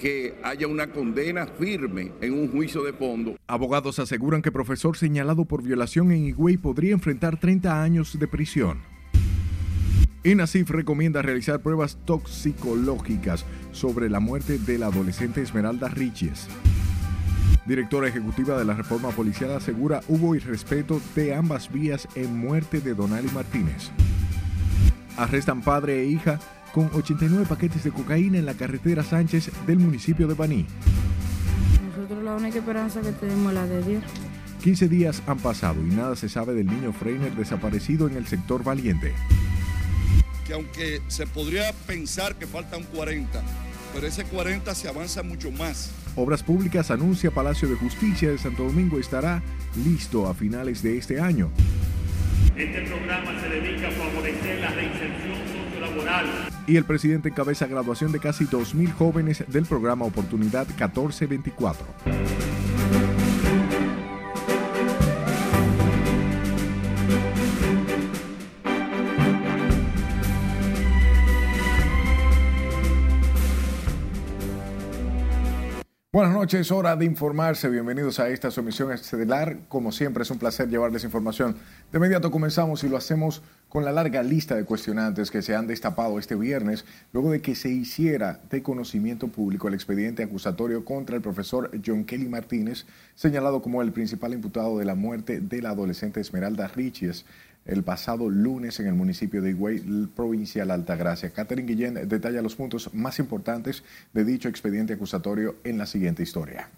que haya una condena firme en un juicio de fondo. Abogados aseguran que profesor señalado por violación en Higüey podría enfrentar 30 años de prisión. INASIF recomienda realizar pruebas toxicológicas sobre la muerte de la adolescente Esmeralda Riches. Directora ejecutiva de la reforma policial asegura hubo irrespeto de ambas vías en muerte de Donali Martínez. Arrestan padre e hija con 89 paquetes de cocaína en la carretera Sánchez del municipio de Baní. Nosotros la única esperanza que tenemos es la de Dios. 15 días han pasado y nada se sabe del niño Freiner desaparecido en el sector Valiente. Que aunque se podría pensar que faltan 40, pero ese 40 se avanza mucho más. Obras Públicas anuncia Palacio de Justicia de Santo Domingo estará listo a finales de este año. Este programa se dedica a favorecer la reinserción Y el presidente encabeza graduación de casi 2.000 jóvenes del programa Oportunidad 1424. Buenas noches, hora de informarse. Bienvenidos a esta su emisión estelar. Como siempre, es un placer llevarles información. De inmediato comenzamos y lo hacemos con la larga lista de cuestionantes que se han destapado este viernes luego de que se hiciera de conocimiento público el expediente acusatorio contra el profesor John Kelly Martínez, señalado como el principal imputado de la muerte de la adolescente Esmeralda Riches el pasado lunes en el municipio de Higüey, provincial Altagracia. Catherine Guillén detalla los puntos más importantes de dicho expediente acusatorio en la siguiente historia.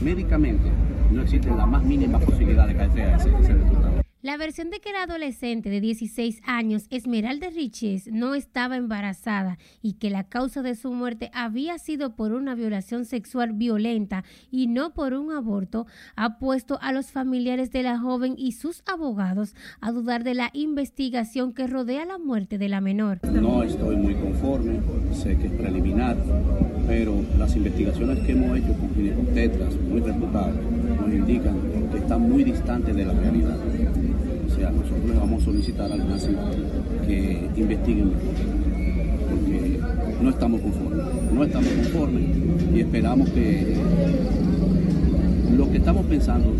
Médicamente no existe la más mínima posibilidad de que sea ese, ese resultado. La versión de que la adolescente de 16 años, Esmeralda Riches, no estaba embarazada y que la causa de su muerte había sido por una violación sexual violenta y no por un aborto, ha puesto a los familiares de la joven y sus abogados a dudar de la investigación que rodea la muerte de la menor. No estoy muy conforme, sé que es preliminar, pero las investigaciones que hemos hecho con ginecobstetras muy reputadas nos indican que está muy distante de la realidad. Sea, nosotros le vamos a solicitar al NACI que investiguen porque no estamos conformes. No estamos conformes y esperamos que lo que estamos pensando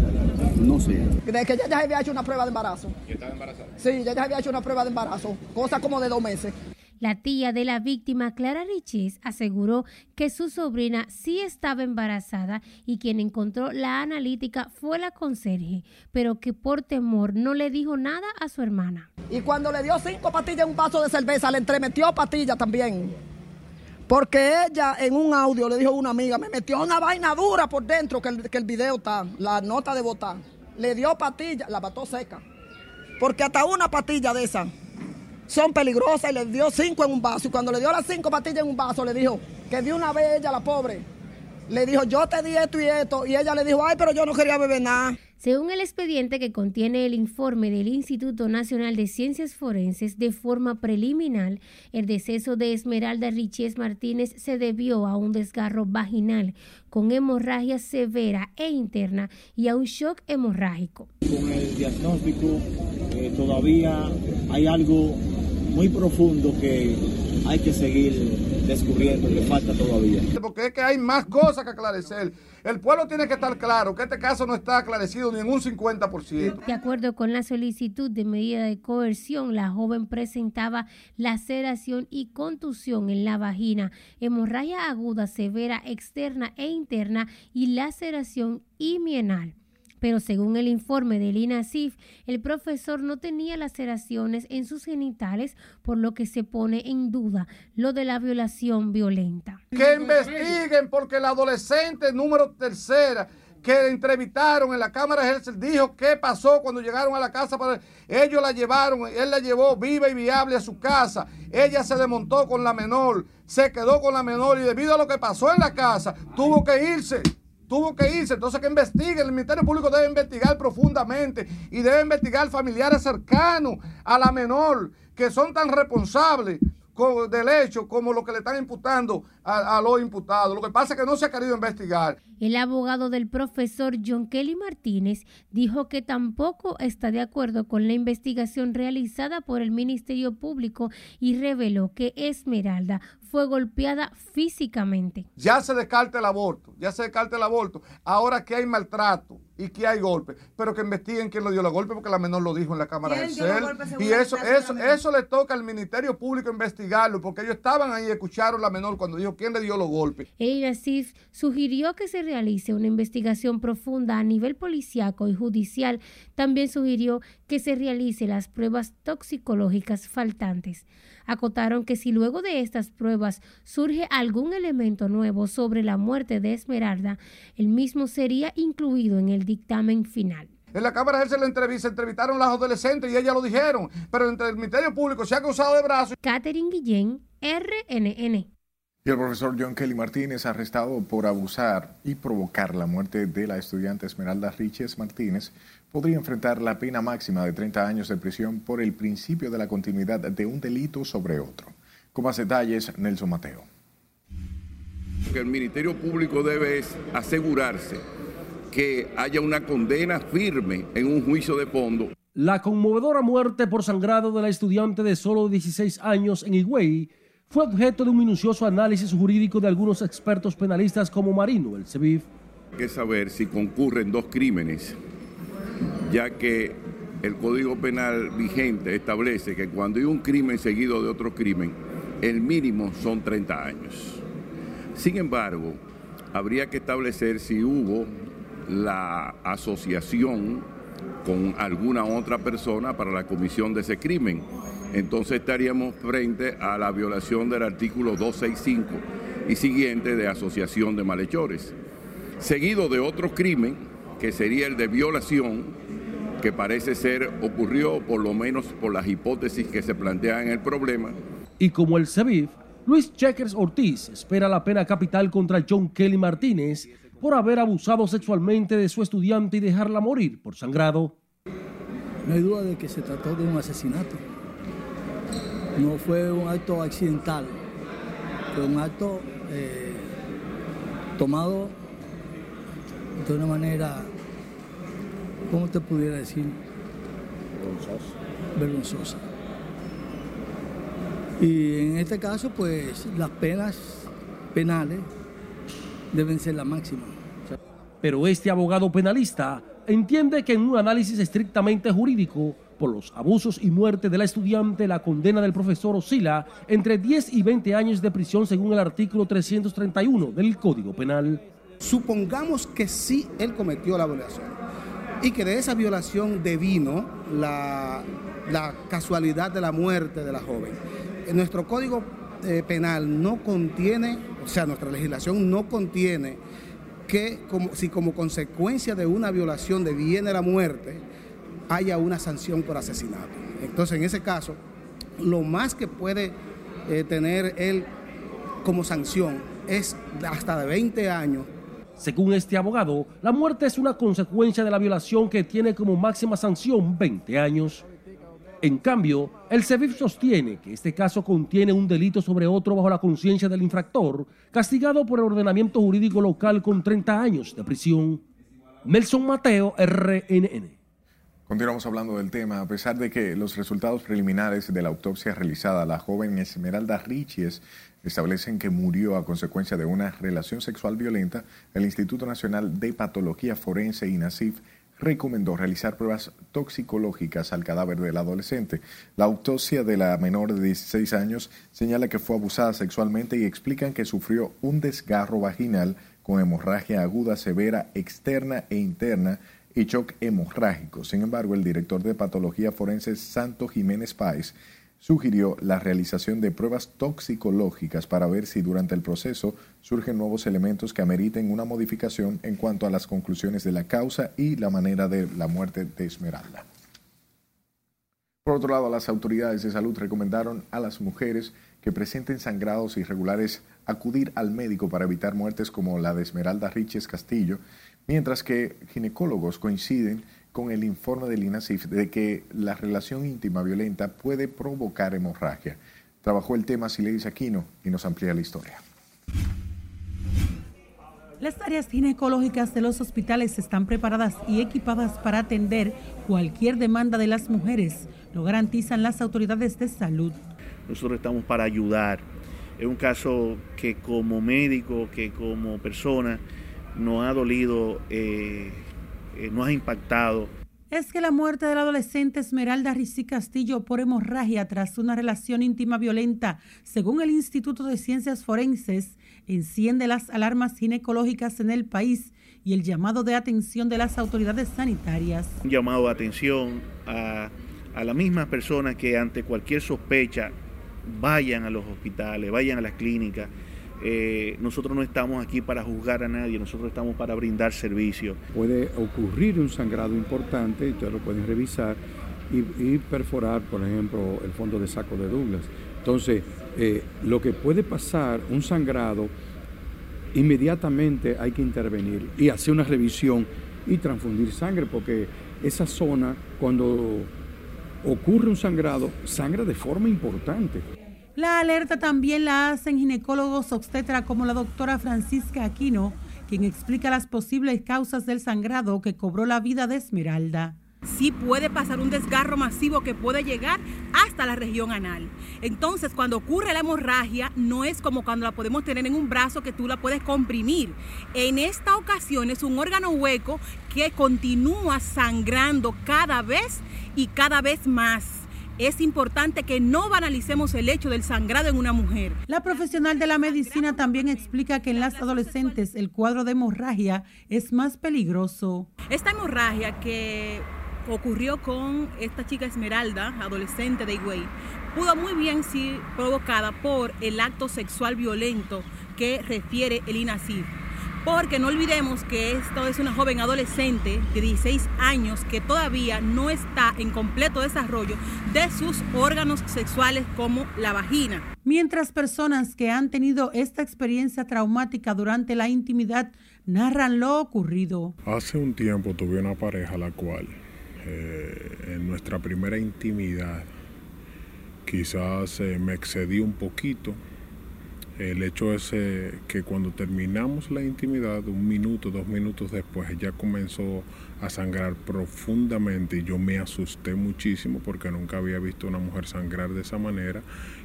no sea. De que ella ya había hecho una prueba de embarazo. ¿Que estaba embarazada? Sí, ella ya había hecho una prueba de embarazo, cosa como de dos meses. La tía de la víctima, Clara Riches, aseguró que su sobrina sí estaba embarazada y quien encontró la analítica fue la conserje, pero que por temor no le dijo nada a su hermana. Y cuando le dio cinco pastillas en un vaso de cerveza, le entremetió pastillas también. Porque ella en un audio le dijo a una amiga, me metió una vaina dura por dentro, que el, video está, la nota de votar. Le dio pastillas, la mató seca. Porque hasta una pastilla de esa son peligrosas y le dio cinco en un vaso. Y cuando le dio las cinco pastillas en un vaso, le dijo que de una vez ella, la pobre, le dijo, yo te di esto y esto. Y ella le dijo, ay, pero yo no quería beber nada. Según el expediente que contiene el informe del Instituto Nacional de Ciencias Forenses, de forma preliminar, el deceso de Esmeralda Riches Martínez se debió a un desgarro vaginal con hemorragia severa e interna y a un shock hemorrágico. Con el diagnóstico eh, todavía hay algo muy profundo que hay que seguir descubriendo, que falta todavía. Porque es que hay más cosas que aclarecer. El pueblo tiene que estar claro que este caso no está aclarecido ni en un 50%. De acuerdo con la solicitud de medida de coerción, la joven presentaba laceración y contusión en la vagina, hemorragia aguda severa externa e interna y laceración imienal pero según el informe del INASIF, el profesor no tenía laceraciones en sus genitales, por lo que se pone en duda lo de la violación violenta. Que investiguen porque la adolescente número tercera que entrevistaron en la Cámara de dijo qué pasó cuando llegaron a la casa. Para... Ellos la llevaron, él la llevó viva y viable a su casa. Ella se desmontó con la menor, se quedó con la menor y debido a lo que pasó en la casa, tuvo que irse tuvo que irse. Entonces que investigue, el Ministerio Público debe investigar profundamente y debe investigar familiares cercanos a la menor que son tan responsables del hecho como lo que le están imputando a, a los imputados. Lo que pasa es que no se ha querido investigar. El abogado del profesor John Kelly Martínez dijo que tampoco está de acuerdo con la investigación realizada por el Ministerio Público y reveló que Esmeralda fue golpeada físicamente. Ya se descarta el aborto, ya se descarta el aborto. Ahora que hay maltrato y que hay golpe, pero que investiguen quién lo dio los golpes porque la menor lo dijo en la Cámara del CEL. Y eso, eso, eso le toca al Ministerio Público investigarlo porque ellos estaban ahí y escucharon la menor cuando dijo quién le dio los golpes. El Asif sugirió que se realice una investigación profunda a nivel policiaco y judicial. También sugirió que se realice las pruebas toxicológicas faltantes. Acotaron que si luego de estas pruebas surge algún elemento nuevo sobre la muerte de Esmeralda, el mismo sería incluido en el dictamen final. En la Cámara se le entrevista, entrevistaron las adolescentes y ellas lo dijeron, pero entre el Ministerio Público se ha acusado de brazos. Catherine Guillén, RNN. Y el profesor John Kelly Martínez, arrestado por abusar y provocar la muerte de la estudiante Esmeralda Riches Martínez, podría enfrentar la pena máxima de 30 años de prisión por el principio de la continuidad de un delito sobre otro. Con más detalles, Nelson Mateo. Lo que el Ministerio Público debe es asegurarse que haya una condena firme en un juicio de fondo. La conmovedora muerte por sangrado de la estudiante de solo 16 años en Higüey fue objeto de un minucioso análisis jurídico de algunos expertos penalistas como Marino, el CEBIF. Hay que saber si concurren dos crímenes, ya que el Código Penal vigente establece que cuando hay un crimen seguido de otro crimen, el mínimo son 30 años. Sin embargo, habría que establecer si hubo la asociación con alguna otra persona para la comisión de ese crimen entonces estaríamos frente a la violación del artículo 265 y siguiente de asociación de malhechores, seguido de otro crimen que sería el de violación, que parece ser ocurrió por lo menos por las hipótesis que se plantean en el problema. Y como el CEBIF, Luis Checkers Ortiz espera la pena capital contra John Kelly Martínez por haber abusado sexualmente de su estudiante y dejarla morir por sangrado. No hay duda de que se trató de un asesinato no fue un acto accidental, fue un acto eh, tomado de una manera, ¿cómo te pudiera decir? Vergonzosa. Vergonzosa. Y en este caso, pues las penas penales deben ser la máxima. Pero este abogado penalista entiende que en un análisis estrictamente jurídico, por los abusos y muerte de la estudiante, la condena del profesor oscila entre 10 y 20 años de prisión según el artículo 331 del Código Penal. Supongamos que sí él cometió la violación y que de esa violación devino la, la casualidad de la muerte de la joven. En nuestro Código eh, Penal no contiene, o sea, nuestra legislación no contiene que como, si como consecuencia de una violación deviene la muerte, haya una sanción por asesinato. Entonces, en ese caso, lo más que puede eh, tener él como sanción es hasta de 20 años. Según este abogado, la muerte es una consecuencia de la violación que tiene como máxima sanción 20 años. En cambio, el CEBIF sostiene que este caso contiene un delito sobre otro bajo la conciencia del infractor, castigado por el ordenamiento jurídico local con 30 años de prisión. Nelson Mateo, RNN. Continuamos hablando del tema. A pesar de que los resultados preliminares de la autopsia realizada a la joven Esmeralda Richies establecen que murió a consecuencia de una relación sexual violenta, el Instituto Nacional de Patología Forense, INASIF, recomendó realizar pruebas toxicológicas al cadáver del adolescente. La autopsia de la menor de 16 años señala que fue abusada sexualmente y explican que sufrió un desgarro vaginal con hemorragia aguda severa externa e interna y shock hemorrágico. Sin embargo, el director de patología forense Santo Jiménez Páez sugirió la realización de pruebas toxicológicas para ver si durante el proceso surgen nuevos elementos que ameriten una modificación en cuanto a las conclusiones de la causa y la manera de la muerte de Esmeralda. Por otro lado, las autoridades de salud recomendaron a las mujeres que presenten sangrados irregulares acudir al médico para evitar muertes como la de Esmeralda Riches Castillo, mientras que ginecólogos coinciden con el informe del INASIF de que la relación íntima violenta puede provocar hemorragia. Trabajó el tema Sileis Aquino y nos amplía la historia. Las áreas ginecológicas de los hospitales están preparadas y equipadas para atender cualquier demanda de las mujeres, lo garantizan las autoridades de salud. Nosotros estamos para ayudar. Es un caso que como médico, que como persona, nos ha dolido, eh, eh, nos ha impactado es que la muerte de la adolescente Esmeralda Ricí Castillo por hemorragia tras una relación íntima violenta, según el Instituto de Ciencias Forenses, enciende las alarmas ginecológicas en el país y el llamado de atención de las autoridades sanitarias. Un llamado de atención a, a las mismas personas que ante cualquier sospecha vayan a los hospitales, vayan a las clínicas eh, nosotros no estamos aquí para juzgar a nadie, nosotros estamos para brindar servicio. Puede ocurrir un sangrado importante, y ustedes lo pueden revisar, y, perforar, por ejemplo, el fondo de saco de Douglas. Entonces, eh, lo que puede pasar, un sangrado, inmediatamente hay que intervenir y hacer una revisión y transfundir sangre, porque esa zona, cuando ocurre un sangrado, sangra de forma importante. La alerta también la hacen ginecólogos obstetra como la doctora Francisca Aquino, quien explica las posibles causas del sangrado que cobró la vida de Esmeralda. Sí puede pasar un desgarro masivo que puede llegar hasta la región anal. Entonces, cuando ocurre la hemorragia, no es como cuando la podemos tener en un brazo que tú la puedes comprimir. En esta ocasión es un órgano hueco que continúa sangrando cada vez y cada vez más es importante que no banalicemos el hecho del sangrado en una mujer. La profesional de la medicina también explica que en las adolescentes el cuadro de hemorragia es más peligroso. Esta hemorragia que ocurrió con esta chica Esmeralda, adolescente de Higüey, pudo muy bien ser provocada por el acto sexual violento que refiere el INACIF porque no olvidemos que esto es una joven adolescente de 16 años que todavía no está en completo desarrollo de sus órganos sexuales como la vagina. Mientras personas que han tenido esta experiencia traumática durante la intimidad narran lo ocurrido. Hace un tiempo tuve una pareja la cual eh, en nuestra primera intimidad quizás eh, me excedí un poquito el hecho es que cuando terminamos la intimidad, un minuto, dos minutos después, ella comenzó a sangrar profundamente y yo me asusté muchísimo porque nunca había visto a una mujer sangrar de esa manera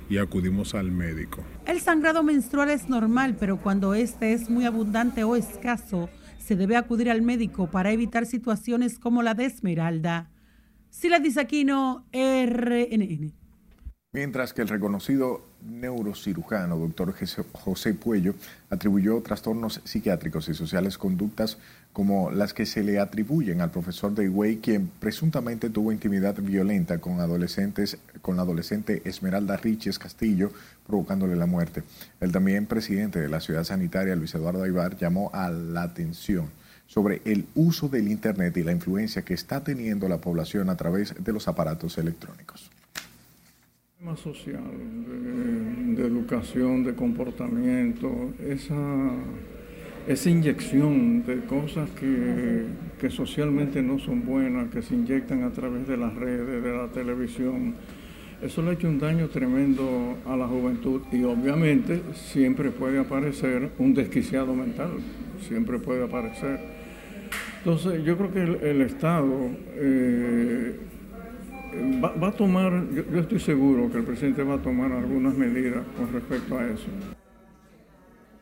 y acudimos al médico. El sangrado menstrual es normal, pero cuando este es muy abundante o escaso, se debe acudir al médico para evitar situaciones como la de Esmeralda. Sila Disaquino, RNN. Mientras que el reconocido neurocirujano, doctor José Puello, atribuyó trastornos psiquiátricos y sociales conductas como las que se le atribuyen al profesor de Higüey, quien presuntamente tuvo intimidad violenta con adolescentes, con la adolescente Esmeralda Riches Castillo, provocándole la muerte. El también presidente de la ciudad sanitaria, Luis Eduardo Aybar, llamó a la atención sobre el uso del Internet y la influencia que está teniendo la población a través de los aparatos electrónicos social, de, educación, de comportamiento, esa, esa inyección de cosas que, que, socialmente no son buenas, que se inyectan a través de las redes, de la televisión, eso le ha hecho un daño tremendo a la juventud y obviamente siempre puede aparecer un desquiciado mental, siempre puede aparecer. Entonces yo creo que el, Estado... Eh, va, a tomar, yo, yo, estoy seguro que el presidente va a tomar algunas medidas con respecto a eso.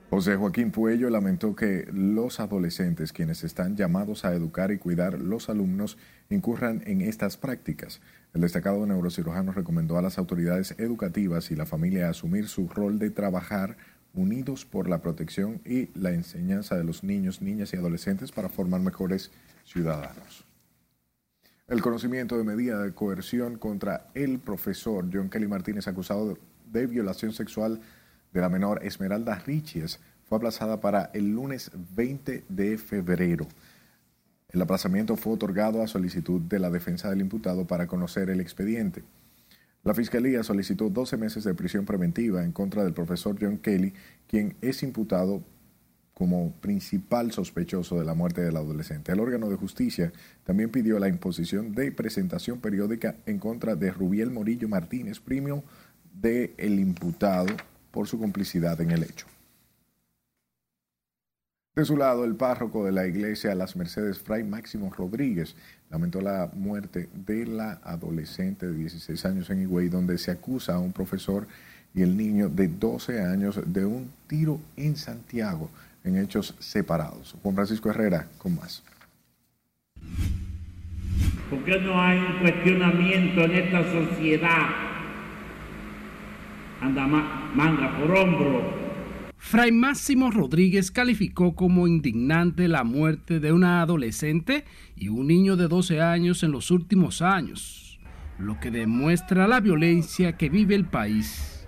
José Joaquín Puello lamentó que los adolescentes, quienes están llamados a educar y cuidar los alumnos, incurran en estas prácticas. El destacado neurocirujano recomendó a las autoridades educativas y la familia asumir su rol de trabajar unidos por la protección y la enseñanza de los niños, niñas y adolescentes para formar mejores ciudadanos. El conocimiento de medida de coerción contra el profesor John Kelly Martínez, acusado de violación sexual de la menor Esmeralda Richies, fue aplazada para el lunes 20 de febrero. El aplazamiento fue otorgado a solicitud de la defensa del imputado para conocer el expediente. La Fiscalía solicitó 12 meses de prisión preventiva en contra del profesor John Kelly, quien es imputado como principal sospechoso de la muerte del adolescente. El órgano de justicia también pidió la imposición de presentación periódica en contra de Rubiel Morillo Martínez, primo del el imputado, por su complicidad en el hecho. De su lado, el párroco de la iglesia Las Mercedes, Fray Máximo Rodríguez, lamentó la muerte de la adolescente de 16 años en Higüey, donde se acusa a un profesor y el niño de 12 años de un tiro en Santiago en hechos separados. Juan Francisco Herrera con más. ¿Por qué no hay un cuestionamiento en esta sociedad? Anda manga por hombro. Fray Máximo Rodríguez calificó como indignante la muerte de una adolescente y un niño de 12 años en los últimos años, lo que demuestra la violencia que vive el país.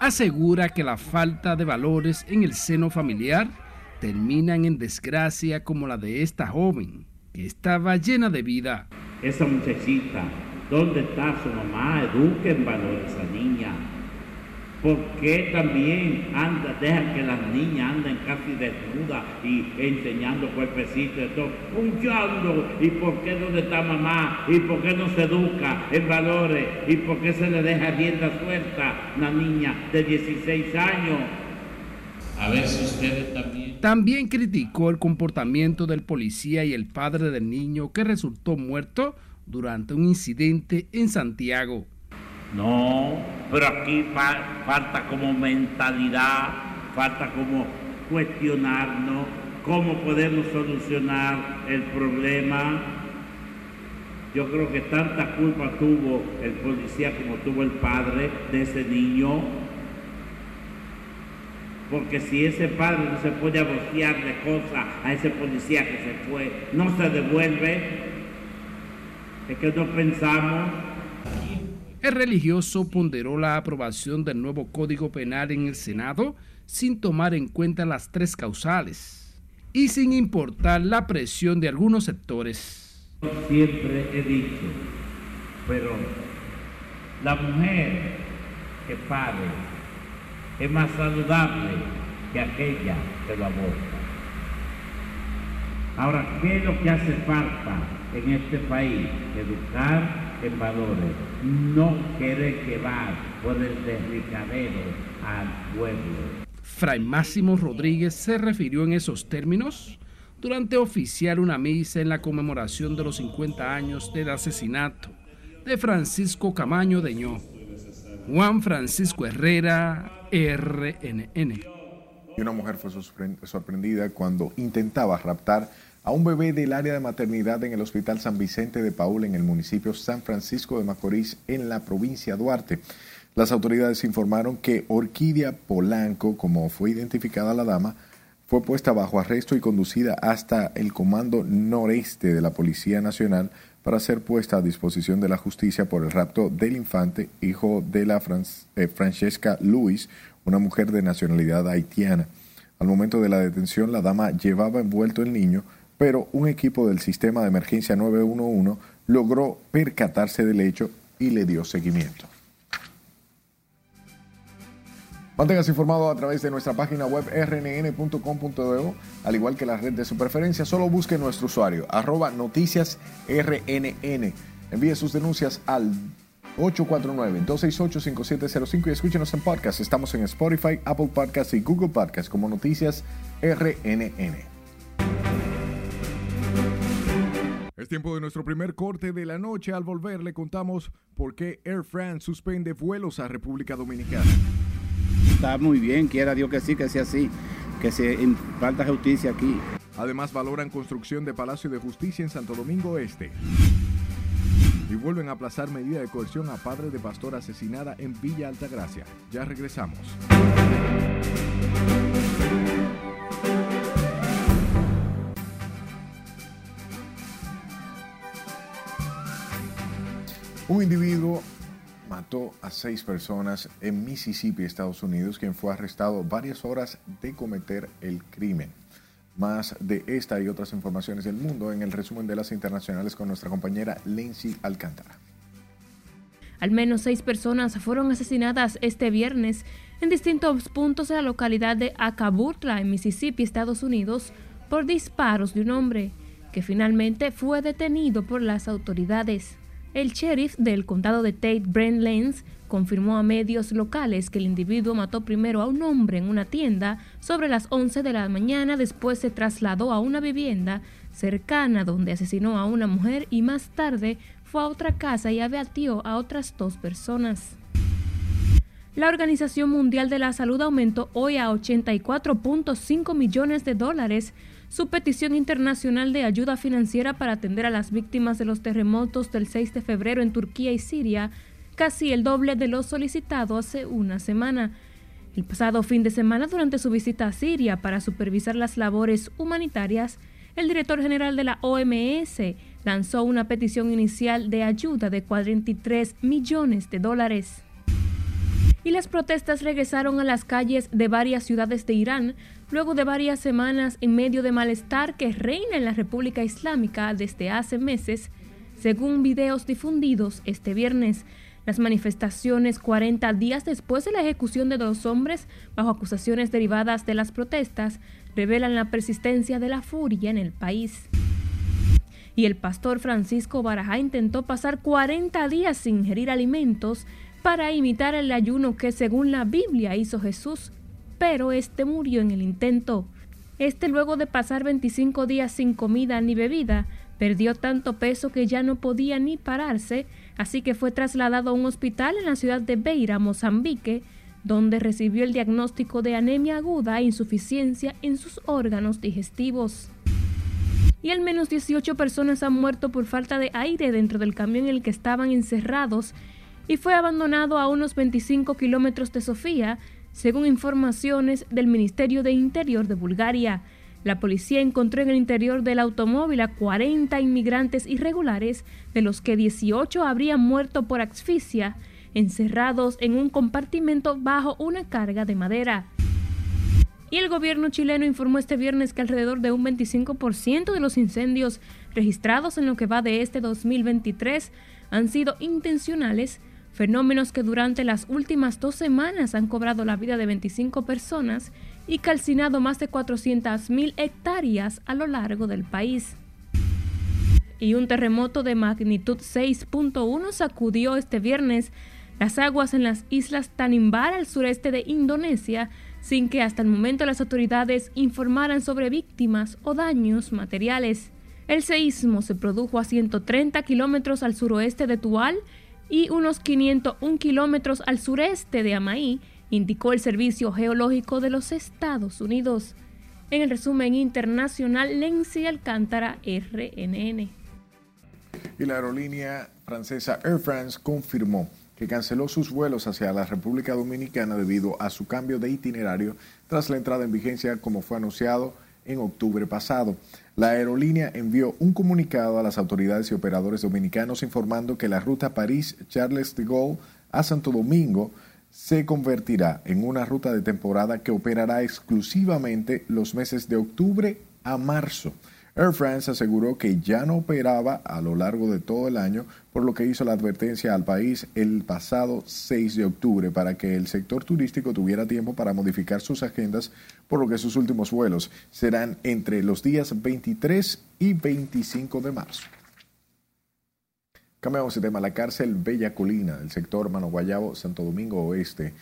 Asegura que la falta de valores en el seno familiar terminan en desgracia como la de esta joven, que estaba llena de vida. Esa muchachita, ¿dónde está su mamá? Eduquen valores a niña. ¿Por qué también anda, dejan que las niñas anden casi desnudas y enseñando cuerpecitos y todo? Punchando. ¿Y por qué dónde está mamá? ¿Y por qué no se educa en valores? ¿Y por qué se le deja rienda suelta a una niña de 16 años? A ver si ustedes también. También criticó el comportamiento del policía y el padre del niño que resultó muerto durante un incidente en Santiago. No, pero aquí falta como mentalidad, falta como cuestionarnos cómo podemos solucionar el problema. Yo creo que tanta culpa tuvo el policía como tuvo el padre de ese niño porque si ese padre no se puede abocear de cosas a ese policía que se fue, no se devuelve, es que no pensamos. El religioso ponderó la aprobación del nuevo Código Penal en el Senado sin tomar en cuenta las tres causales y sin importar la presión de algunos sectores. Siempre he dicho, pero la mujer que pare es más saludable que aquella que lo aborta. Ahora, ¿qué es lo que hace falta en este país? Educar en valores, no querer quemar por el derricadero al pueblo. Fray Máximo Rodríguez se refirió en esos términos durante oficiar una misa en la conmemoración de los 50 años del asesinato de Francisco Camaño Deñó. Juan Francisco Herrera, RNN. Y una mujer fue sorprendida cuando intentaba raptar a un bebé del área de maternidad en el Hospital San Vicente de Paul en el municipio San Francisco de Macorís en la provincia Duarte. Las autoridades informaron que Orquídea Polanco, como fue identificada la dama, fue puesta bajo arresto y conducida hasta el Comando Noreste de la Policía Nacional para ser puesta a disposición de la justicia por el rapto del infante, hijo de la eh, Francesca Luis, una mujer de nacionalidad haitiana. Al momento de la detención, la dama llevaba envuelto el niño, pero un equipo del sistema de emergencia 911 logró percatarse del hecho y le dio seguimiento. Manténgase informado a través de nuestra página web rnn.com.de, al igual que la red de su preferencia. Solo busque nuestro usuario, arroba noticias rnn. Envíe sus denuncias al 849-268-5705 y escúchenos en podcast. Estamos en Spotify, Apple Podcasts y Google Podcasts como Noticias RNN. Es tiempo de nuestro primer corte de la noche. Al volver le contamos por qué Air France suspende vuelos a República Dominicana. Está muy bien, quiera Dios que sí, que sea así, que se falta justicia aquí. Además valoran construcción de Palacio de Justicia en Santo Domingo Este. Y vuelven a aplazar medida de coerción a padre de pastor asesinada en Villa Altagracia. Ya regresamos. Un individuo mató a seis personas en Mississippi, Estados Unidos, quien fue arrestado varias horas de cometer el crimen. Más de esta y otras informaciones del mundo en el resumen de las internacionales con nuestra compañera Lindsay Alcántara. Al menos seis personas fueron asesinadas este viernes en distintos puntos de la localidad de Acaburtla, en Mississippi, Estados Unidos, por disparos de un hombre, que finalmente fue detenido por las autoridades. El sheriff del condado de Tate, Brent Lenz, confirmó a medios locales que el individuo mató primero a un hombre en una tienda sobre las 11 de la mañana, después se trasladó a una vivienda cercana donde asesinó a una mujer y más tarde fue a otra casa y abatió a otras dos personas. La Organización Mundial de la Salud aumentó hoy a 84.5 millones de dólares su petición internacional de ayuda financiera para atender a las víctimas de los terremotos del 6 de febrero en Turquía y Siria, casi el doble de lo solicitado hace una semana. El pasado fin de semana, durante su visita a Siria para supervisar las labores humanitarias, el director general de la OMS lanzó una petición inicial de ayuda de 43 millones de dólares y las protestas regresaron a las calles de varias ciudades de Irán luego de varias semanas en medio de malestar que reina en la República Islámica desde hace meses, según videos difundidos este viernes. Las manifestaciones 40 días después de la ejecución de dos hombres bajo acusaciones derivadas de las protestas revelan la persistencia de la furia en el país. Y el pastor Francisco Baraja intentó pasar 40 días sin ingerir alimentos para imitar el ayuno que según la Biblia hizo Jesús, pero este murió en el intento. Este luego de pasar 25 días sin comida ni bebida, perdió tanto peso que ya no podía ni pararse, así que fue trasladado a un hospital en la ciudad de Beira, Mozambique, donde recibió el diagnóstico de anemia aguda e insuficiencia en sus órganos digestivos. Y al menos 18 personas han muerto por falta de aire dentro del camión en el que estaban encerrados y fue abandonado a unos 25 kilómetros de Sofía, según informaciones del Ministerio de Interior de Bulgaria. La policía encontró en el interior del automóvil a 40 inmigrantes irregulares, de los que 18 habrían muerto por asfixia, encerrados en un compartimento bajo una carga de madera. Y el gobierno chileno informó este viernes que alrededor de un 25% de los incendios registrados en lo que va de este 2023 han sido intencionales fenómenos que durante las últimas dos semanas han cobrado la vida de 25 personas y calcinado más de 400.000 hectáreas a lo largo del país. Y un terremoto de magnitud 6.1 sacudió este viernes las aguas en las islas Tanimbar al sureste de Indonesia, sin que hasta el momento las autoridades informaran sobre víctimas o daños materiales. El seísmo se produjo a 130 kilómetros al suroeste de Tual y unos 501 kilómetros al sureste de Amaí, indicó el Servicio Geológico de los Estados Unidos. En el resumen internacional, Lenzi Alcántara, RNN. Y la aerolínea francesa Air France confirmó que canceló sus vuelos hacia la República Dominicana debido a su cambio de itinerario tras la entrada en vigencia como fue anunciado en octubre pasado. La aerolínea envió un comunicado a las autoridades y operadores dominicanos informando que la ruta París-Charles de Gaulle a Santo Domingo se convertirá en una ruta de temporada que operará exclusivamente los meses de octubre a marzo. Air France aseguró que ya no operaba a lo largo de todo el año, por lo que hizo la advertencia al país el pasado 6 de octubre para que el sector turístico tuviera tiempo para modificar sus agendas, por lo que sus últimos vuelos serán entre los días 23 y 25 de marzo. Cambiamos de tema. La cárcel Bella Colina del sector Mano Guayabo, Santo Domingo Oeste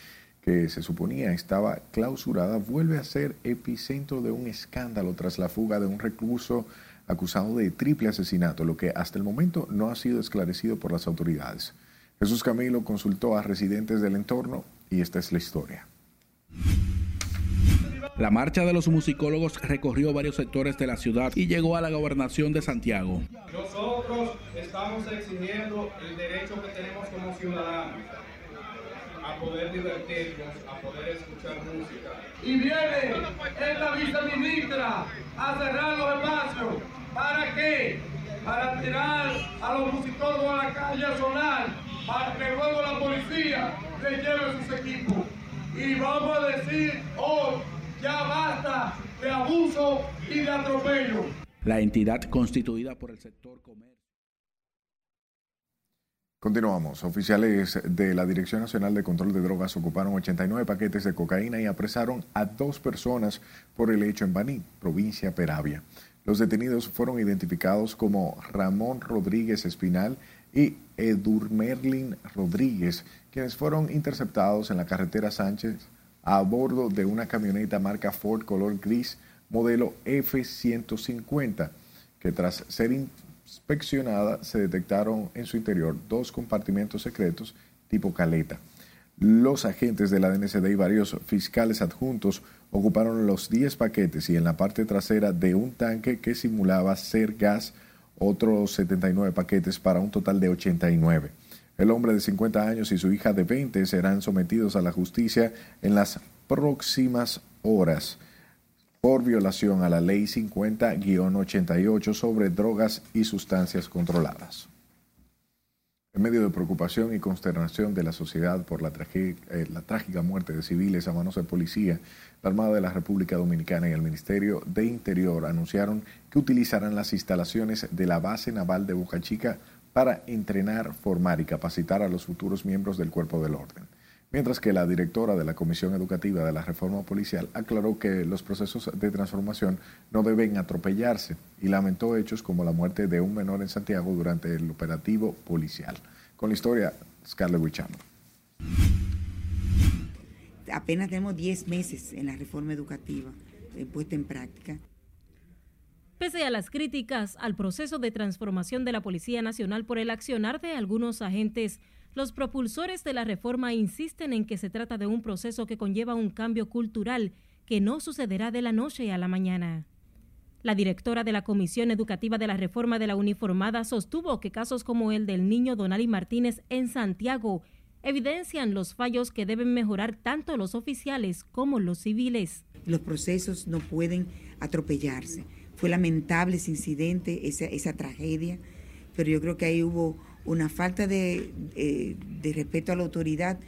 que se suponía estaba clausurada, vuelve a ser epicentro de un escándalo tras la fuga de un recluso acusado de triple asesinato, lo que hasta el momento no ha sido esclarecido por las autoridades. Jesús Camilo consultó a residentes del entorno y esta es la historia. La marcha de los musicólogos recorrió varios sectores de la ciudad y llegó a la gobernación de Santiago. Nosotros estamos exigiendo el derecho que tenemos como ciudadanos a poder divertirnos, a poder escuchar música. Y viene esta viceministra a cerrar los espacios. ¿Para qué? Para tirar a los musicólogos a la calle a sonar, para que luego la policía le lleve sus equipos. Y vamos a decir hoy, ya basta de abuso y de atropello. La entidad constituida por el sector comercio Continuamos. Oficiales de la Dirección Nacional de Control de Drogas ocuparon 89 paquetes de cocaína y apresaron a dos personas por el hecho en Baní, provincia Peravia. Los detenidos fueron identificados como Ramón Rodríguez Espinal y Edurmerlin Rodríguez, quienes fueron interceptados en la carretera Sánchez a bordo de una camioneta marca Ford color gris modelo F-150, que tras ser inspeccionada se detectaron en su interior dos compartimentos secretos tipo caleta. Los agentes de la DNCD y varios fiscales adjuntos ocuparon los 10 paquetes y en la parte trasera de un tanque que simulaba ser gas otros 79 paquetes para un total de 89. El hombre de 50 años y su hija de 20 serán sometidos a la justicia en las próximas horas por violación a la Ley 50-88 sobre drogas y sustancias controladas. En medio de preocupación y consternación de la sociedad por la, eh, trágica muerte de civiles a manos de policía, la Armada de la República Dominicana y el Ministerio de Interior anunciaron que utilizarán las instalaciones de la base naval de Boca Chica para entrenar, formar y capacitar a los futuros miembros del cuerpo del orden. Mientras que la directora de la Comisión Educativa de la Reforma Policial aclaró que los procesos de transformación no deben atropellarse y lamentó hechos como la muerte de un menor en Santiago durante el operativo policial. Con la historia, Scarlett Wicham. Apenas tenemos 10 meses en la reforma educativa eh, puesta en práctica. Pese a las críticas al proceso de transformación de la Policía Nacional por el accionar de algunos agentes, los propulsores de la reforma insisten en que se trata de un proceso que conlleva un cambio cultural que no sucederá de la noche a la mañana. La directora de la Comisión Educativa de la Reforma de la Uniformada sostuvo que casos como el del niño Donali Martínez en Santiago evidencian los fallos que deben mejorar tanto los oficiales como los civiles. Los procesos no pueden atropellarse. Fue lamentable ese incidente, esa, tragedia, pero yo creo que ahí hubo una falta de, eh, respeto a la autoridad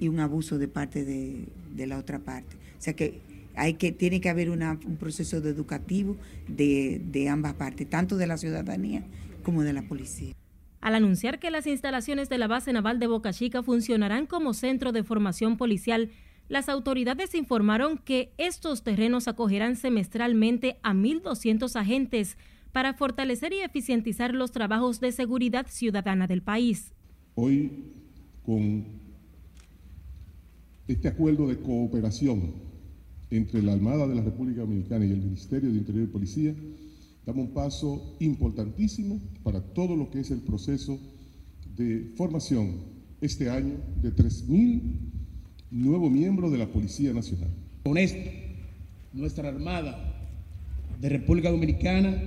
y un abuso de parte de, la otra parte. O sea que hay que tiene que haber un proceso educativo de, de ambas partes, tanto de la ciudadanía como de la policía. Al anunciar que las instalaciones de la base naval de Boca Chica funcionarán como centro de formación policial, las autoridades informaron que estos terrenos acogerán semestralmente a 1.200 agentes para fortalecer y eficientizar los trabajos de seguridad ciudadana del país. Hoy, con este acuerdo de cooperación entre la Armada de la República Dominicana y el Ministerio de Interior y Policía, damos un paso importantísimo para todo lo que es el proceso de formación este año de 3.000 nuevos miembros de la Policía Nacional. Con esto, nuestra Armada de República Dominicana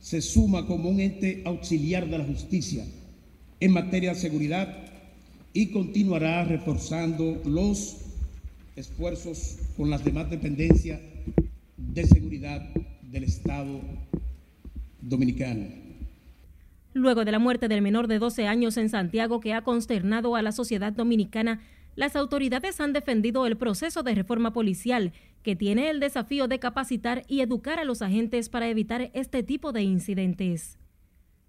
se suma como un ente auxiliar de la justicia en materia de seguridad y continuará reforzando los esfuerzos con las demás dependencias de seguridad del Estado dominicano. Luego de la muerte del menor de 12 años en Santiago que ha consternado a la sociedad dominicana, las autoridades han defendido el proceso de reforma policial que tiene el desafío de capacitar y educar a los agentes para evitar este tipo de incidentes.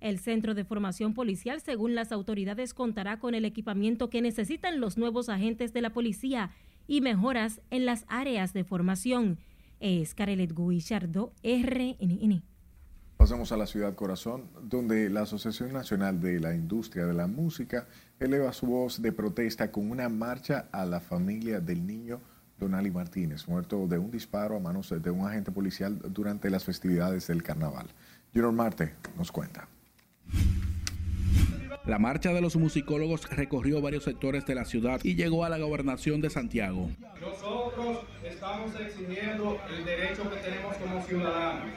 El Centro de Formación Policial, según las autoridades, contará con el equipamiento que necesitan los nuevos agentes de la policía y mejoras en las áreas de formación. Es Carelet Guillardo, RNN. Pasamos a la ciudad corazón, donde la Asociación Nacional de la Industria de la Música eleva su voz de protesta con una marcha a la familia del niño Donali Martínez, muerto de un disparo a manos de un agente policial durante las festividades del carnaval. Junior Marte nos cuenta. La marcha de los musicólogos recorrió varios sectores de la ciudad y llegó a la gobernación de Santiago. Nosotros estamos exigiendo el derecho que tenemos como ciudadanos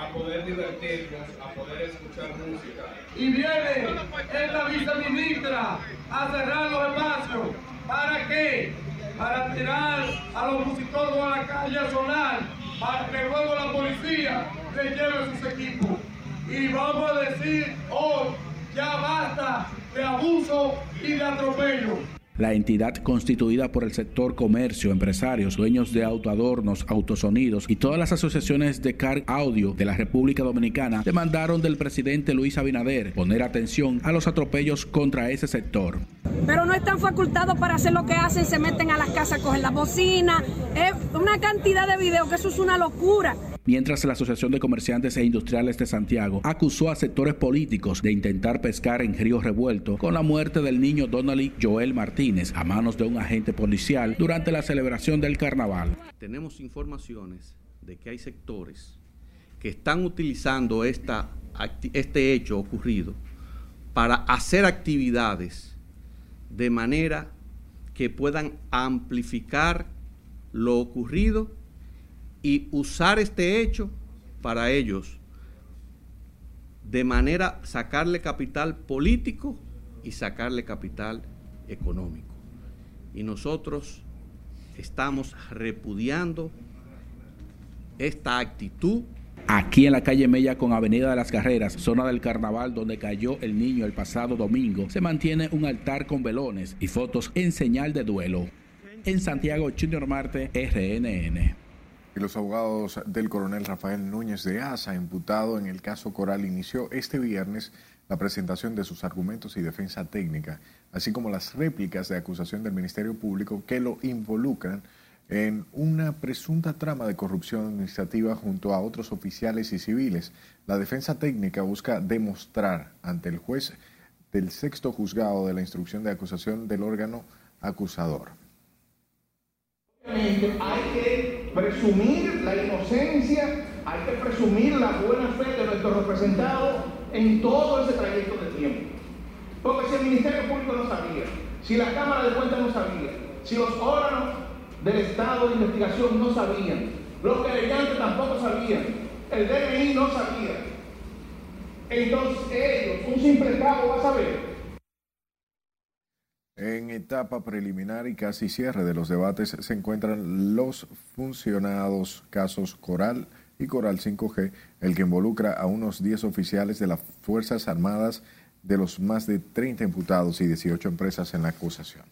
a poder divertirnos, a poder escuchar música. Y viene esta viceministra a cerrar los espacios. ¿Para qué? para tirar a los musicólogos a la calle a sonar, para que luego la policía le lleve sus equipos. Y vamos a decir hoy, ya basta de abuso y de atropello. La entidad constituida por el sector comercio, empresarios, dueños de autoadornos, autosonidos y todas las asociaciones de car audio de la República Dominicana demandaron del presidente Luis Abinader poner atención a los atropellos contra ese sector. Pero no están facultados para hacer lo que hacen, se meten a las casas, cogen la bocina, es una cantidad de videos que eso es una locura. Mientras la Asociación de Comerciantes e Industriales de Santiago acusó a sectores políticos de intentar pescar en río revuelto con la muerte del niño Donnelly Joel Martínez a manos de un agente policial durante la celebración del carnaval. Tenemos informaciones de que hay sectores que están utilizando esta, este hecho ocurrido para hacer actividades de manera que puedan amplificar lo ocurrido y usar este hecho para ellos de manera sacarle capital político y sacarle capital económico. Y nosotros estamos repudiando esta actitud Aquí en la calle Mella con Avenida de las Carreras, zona del carnaval donde cayó el niño el pasado domingo, se mantiene un altar con velones y fotos en señal de duelo. En Santiago, Junior Marte, RNN. Y los abogados del coronel Rafael Núñez de Asa, imputado en el caso Coral, inició este viernes la presentación de sus argumentos y defensa técnica, así como las réplicas de acusación del Ministerio Público que lo involucran en una presunta trama de corrupción administrativa junto a otros oficiales y civiles. La defensa técnica busca demostrar ante el juez del sexto juzgado de la instrucción de acusación del órgano acusador. Presumir la inocencia, hay que presumir la buena fe de nuestro representado en todo ese trayecto de tiempo. Porque si el Ministerio Público no sabía, si la Cámara de Cuentas no sabía, si los órganos del Estado de Investigación no sabían, los querellantes tampoco sabían, el DNI no sabía. Entonces ellos, un simple cabo va a saber. En etapa preliminar y casi cierre de los debates se encuentran los funcionados casos Coral y Coral 5G, el que involucra a unos 10 oficiales de las Fuerzas Armadas de los más de 30 imputados y 18 empresas en la acusación.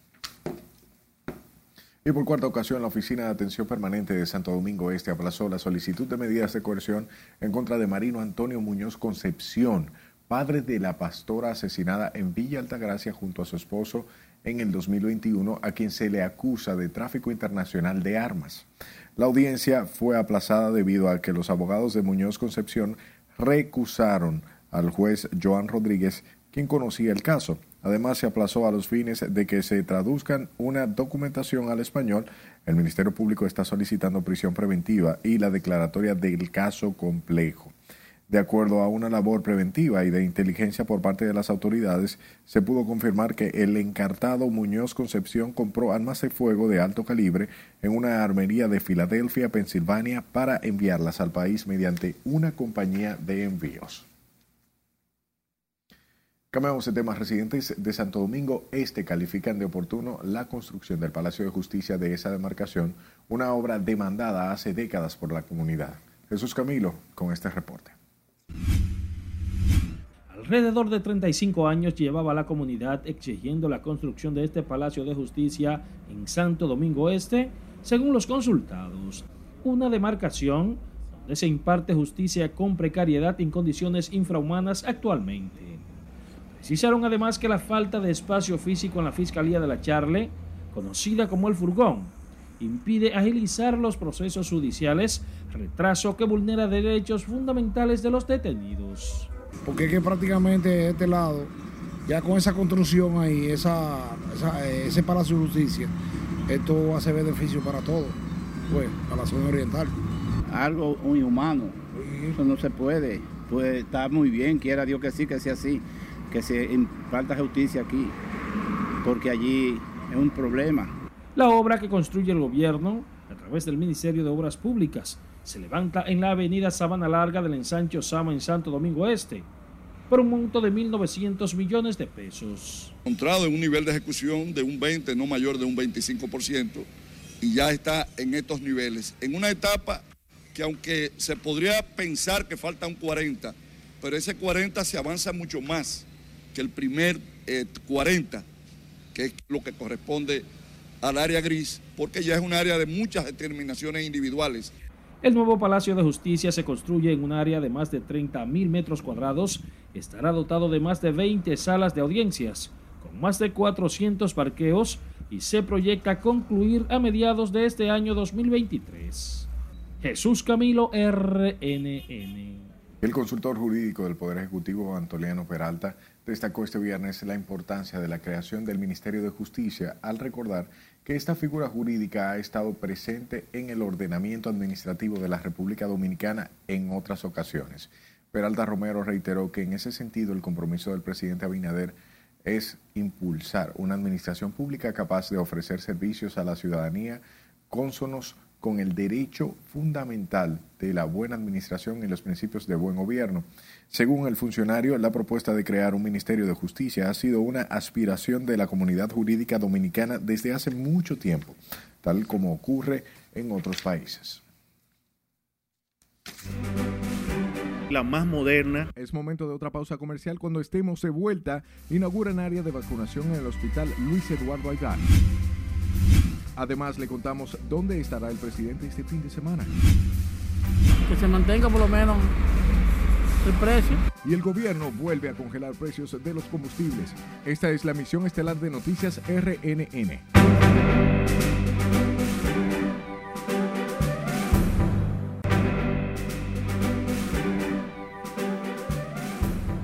Y por cuarta ocasión, la Oficina de Atención Permanente de Santo Domingo Este aplazó la solicitud de medidas de coerción en contra de Marino Antonio Muñoz Concepción, padre de la pastora asesinada en Villa Altagracia junto a su esposo en el 2021, a quien se le acusa de tráfico internacional de armas. La audiencia fue aplazada debido a que los abogados de Muñoz Concepción recusaron al juez Joan Rodríguez, quien conocía el caso. Además, se aplazó a los fines de que se traduzcan una documentación al español. El Ministerio Público está solicitando prisión preventiva y la declaratoria del caso complejo. De acuerdo a una labor preventiva y de inteligencia por parte de las autoridades, se pudo confirmar que el encartado Muñoz Concepción compró armas de fuego de alto calibre en una armería de Filadelfia, Pensilvania, para enviarlas al país mediante una compañía de envíos. Cambiamos de tema. Residentes de Santo Domingo Este califican de oportuno la construcción del Palacio de Justicia de esa demarcación, una obra demandada hace décadas por la comunidad. Jesús Camilo con este reporte. Alrededor de 35 años llevaba la comunidad exigiendo la construcción de este Palacio de Justicia en Santo Domingo Este, según los consultados. Una demarcación donde se imparte justicia con precariedad y en condiciones infrahumanas actualmente. Precisaron además que la falta de espacio físico en la Fiscalía de la Charle, conocida como el Furgón, impide agilizar los procesos judiciales, retraso que vulnera derechos fundamentales de los detenidos. Porque es que prácticamente este lado, ya con esa construcción ahí, esa, ese Palacio de Justicia, esto hace beneficio para todos, pues, para la zona oriental. Algo muy humano, eso no se puede, pues está muy bien, quiera Dios que sí, que sea así que se falta justicia aquí, porque allí es un problema. La obra que construye el gobierno a través del Ministerio de Obras Públicas se levanta en la avenida Sabana Larga del ensancho Sama en Santo Domingo Este por un monto de 1.900 millones de pesos. Encontrado en un nivel de ejecución de un 20, no mayor de un 25%, y ya está en estos niveles, en una etapa que aunque se podría pensar que falta un 40, pero ese 40 se avanza mucho más que el primer 40, eh, que es lo que corresponde al área gris, porque ya es un área de muchas determinaciones individuales. El nuevo Palacio de Justicia se construye en un área de más de 30 mil metros cuadrados, estará dotado de más de 20 salas de audiencias, con más de 400 parqueos y se proyecta concluir a mediados de este año 2023. Jesús Camilo RNN. El consultor jurídico del Poder Ejecutivo, Antoliano Peralta, destacó este viernes la importancia de la creación del Ministerio de Justicia al recordar que esta figura jurídica ha estado presente en el ordenamiento administrativo de la República Dominicana en otras ocasiones. Peralta Romero reiteró que en ese sentido el compromiso del presidente Abinader es impulsar una administración pública capaz de ofrecer servicios a la ciudadanía cónsonos con el derecho fundamental de la buena administración y los principios de buen gobierno. Según el funcionario, la propuesta de crear un Ministerio de Justicia ha sido una aspiración de la comunidad jurídica dominicana desde hace mucho tiempo, tal como ocurre en otros países. La más moderna. Es momento de otra pausa comercial. Cuando estemos de vuelta, inauguran área de vacunación en el Hospital Luis Eduardo Aygar. Además, le contamos dónde estará el presidente este fin de semana. Que se mantenga por lo menos el precio. Y el gobierno vuelve a congelar precios de los combustibles. Esta es la misión estelar de Noticias RNN.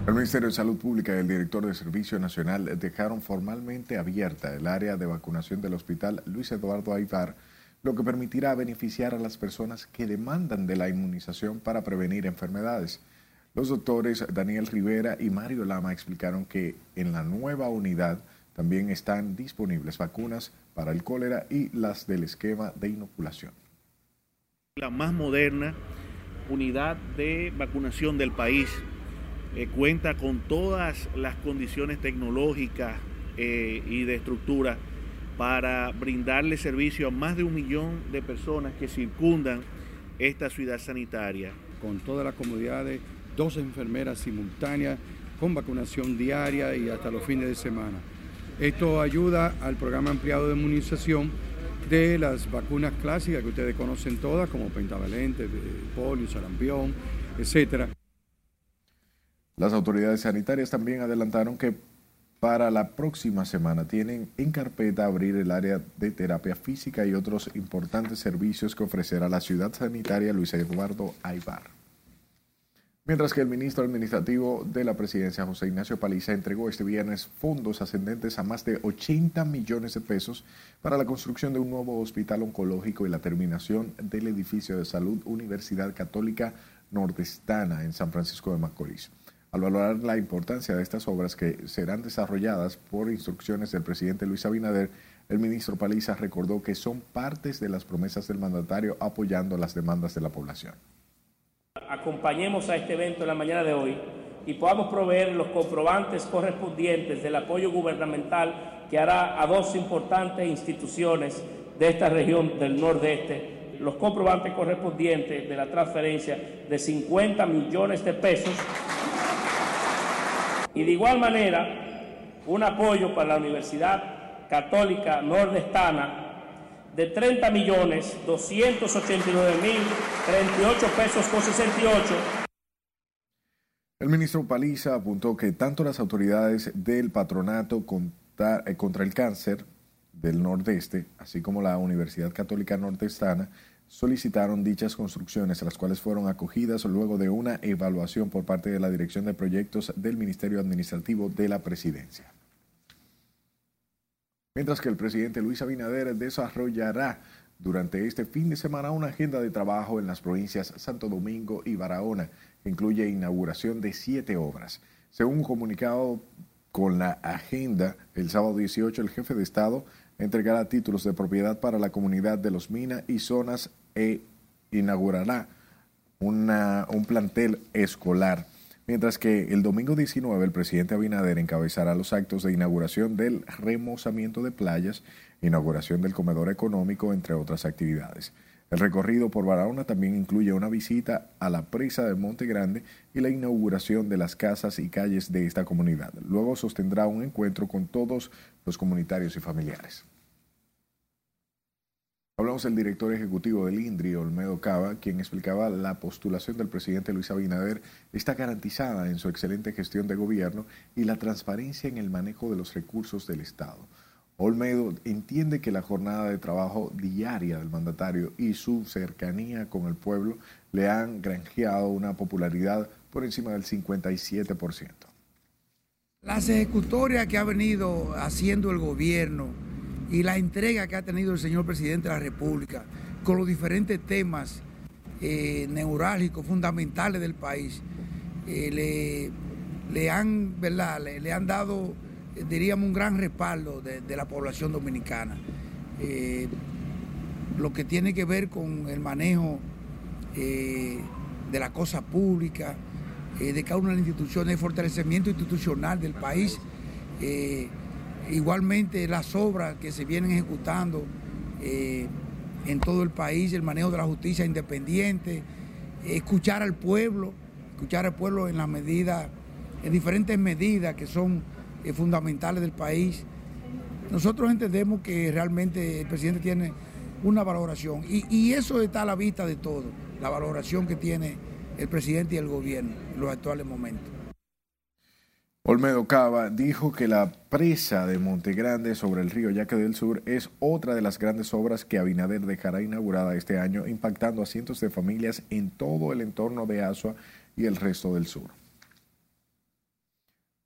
El Ministerio de Salud Pública y el director de Servicio Nacional dejaron formalmente abierta el área de vacunación del Hospital Luis Eduardo Aibar, lo que permitirá beneficiar a las personas que demandan de la inmunización para prevenir enfermedades. Los doctores Daniel Rivera y Mario Lama explicaron que en la nueva unidad también están disponibles vacunas para el cólera y las del esquema de inoculación. La más moderna unidad de vacunación del país eh, cuenta con todas las condiciones tecnológicas eh, y de estructura para brindarle servicio a más de un millón de personas que circundan esta ciudad sanitaria. Con todas las comodidades, dos enfermeras simultáneas, con vacunación diaria y hasta los fines de semana. Esto ayuda al programa ampliado de inmunización de las vacunas clásicas que ustedes conocen todas, como pentavalente, polio, sarampión, etcétera. Las autoridades sanitarias también adelantaron que para la próxima semana tienen en carpeta abrir el área de terapia física y otros importantes servicios que ofrecerá la ciudad sanitaria Luis Eduardo Aibar. Mientras que el ministro administrativo de la presidencia, José Ignacio Paliza, entregó este viernes fondos ascendentes a más de 80 millones de pesos para la construcción de un nuevo hospital oncológico y la terminación del edificio de salud Universidad Católica Nordestana en San Francisco de Macorís. Al valorar la importancia de estas obras que serán desarrolladas por instrucciones del presidente Luis Abinader, el ministro Paliza recordó que son partes de las promesas del mandatario apoyando las demandas de la población. Acompañemos a este evento en la mañana de hoy y podamos proveer los comprobantes correspondientes del apoyo gubernamental que hará a dos importantes instituciones de esta región del nordeste, los comprobantes correspondientes de la transferencia de 50 millones de pesos. Y de igual manera, un apoyo para la Universidad Católica Nordestana de 30 millones 289 mil 38 pesos con 68. El ministro Paliza apuntó que tanto las autoridades del patronato contra, eh, contra el cáncer del Nordeste, así como la Universidad Católica Nordestana, solicitaron dichas construcciones, las cuales fueron acogidas luego de una evaluación por parte de la Dirección de Proyectos del Ministerio Administrativo de la Presidencia. Mientras que el presidente Luis Abinader desarrollará durante este fin de semana una agenda de trabajo en las provincias Santo Domingo y Barahona, que incluye inauguración de siete obras. Según un comunicado con la agenda, el sábado 18 el jefe de Estado entregará títulos de propiedad para la comunidad de Los Minas y zonas e inaugurará una, un plantel escolar. Mientras que el domingo 19 el presidente Abinader encabezará los actos de inauguración del remozamiento de playas, inauguración del comedor económico, entre otras actividades. El recorrido por Barahona también incluye una visita a la presa de Monte Grande y la inauguración de las casas y calles de esta comunidad. Luego sostendrá un encuentro con todos los comunitarios y familiares. Hablamos del director ejecutivo del INDRI, Olmedo Cava, quien explicaba la postulación del presidente Luis Abinader está garantizada en su excelente gestión de gobierno y la transparencia en el manejo de los recursos del Estado. Olmedo entiende que la jornada de trabajo diaria del mandatario y su cercanía con el pueblo le han granjeado una popularidad por encima del 57%. Las ejecutorias que ha venido haciendo el gobierno y la entrega que ha tenido el señor presidente de la República con los diferentes temas eh, neurálgicos, fundamentales del país, eh, le, han, ¿verdad? Le, han dado, diríamos, un gran respaldo de, la población dominicana. Eh, lo que tiene que ver con el manejo de la cosa pública, de cada una de las instituciones, el fortalecimiento institucional del país. Igualmente las obras que se vienen ejecutando en todo el país, el manejo de la justicia independiente, escuchar al pueblo, escuchar al pueblo en las medidas, en diferentes medidas que son eh, fundamentales del país. Nosotros entendemos que realmente el presidente tiene una valoración y, y eso está a la vista de todo, la valoración que tiene el presidente y el gobierno en los actuales momentos. Olmedo Cava dijo que la presa de Montegrande sobre el río Yaque del Sur es otra de las grandes obras que Abinader dejará inaugurada este año, impactando a cientos de familias en todo el entorno de Asua y el resto del sur.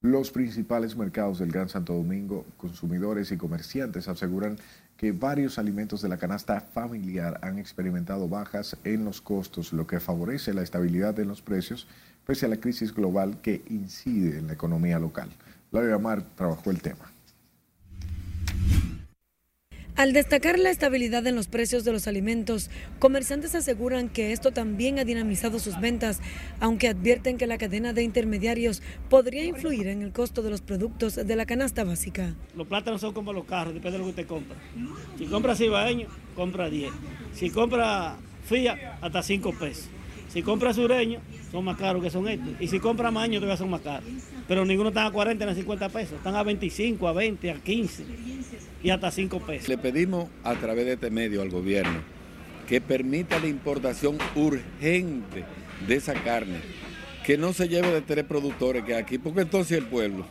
Los principales mercados del Gran Santo Domingo, consumidores y comerciantes aseguran que varios alimentos de la canasta familiar han experimentado bajas en los costos, lo que favorece la estabilidad en los precios pese a la crisis global que incide en la economía local. Laura Mar trabajó el tema. Al destacar la estabilidad en los precios de los alimentos, comerciantes aseguran que esto también ha dinamizado sus ventas, aunque advierten que la cadena de intermediarios podría influir en el costo de los productos de la canasta básica. Los plátanos son como los carros, depende de lo que usted compra. Si compra cibaeño, compra 10. Si compra FIA, hasta 5 pesos. Si compra sureño, son más caros que son estos. Y si compra maño, todavía son más caros. Pero ninguno está a 40 ni a 50 pesos. Están a 25, a 20, a 15 y hasta 5 pesos. Le pedimos a través de este medio al gobierno que permita la importación urgente de esa carne. Que no se lleve de tres productores que aquí, porque entonces el pueblo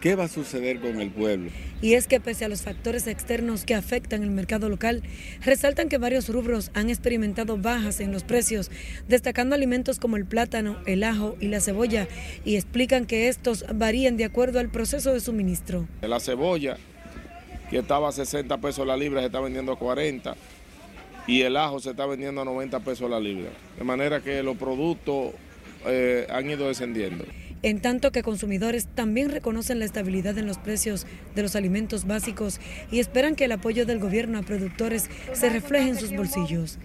¿Qué va a suceder con el pueblo? Y es que pese a los factores externos que afectan el mercado local, resaltan que varios rubros han experimentado bajas en los precios, destacando alimentos como el plátano, el ajo y la cebolla, y explican que estos varían de acuerdo al proceso de suministro. La cebolla, que estaba a 60 pesos la libra, se está vendiendo a 40 y el ajo se está vendiendo a 90 pesos la libra. De manera que los productos eh, han ido descendiendo en tanto que consumidores también reconocen la estabilidad en los precios de los alimentos básicos y esperan que el apoyo del gobierno a productores se refleje en sus bolsillos.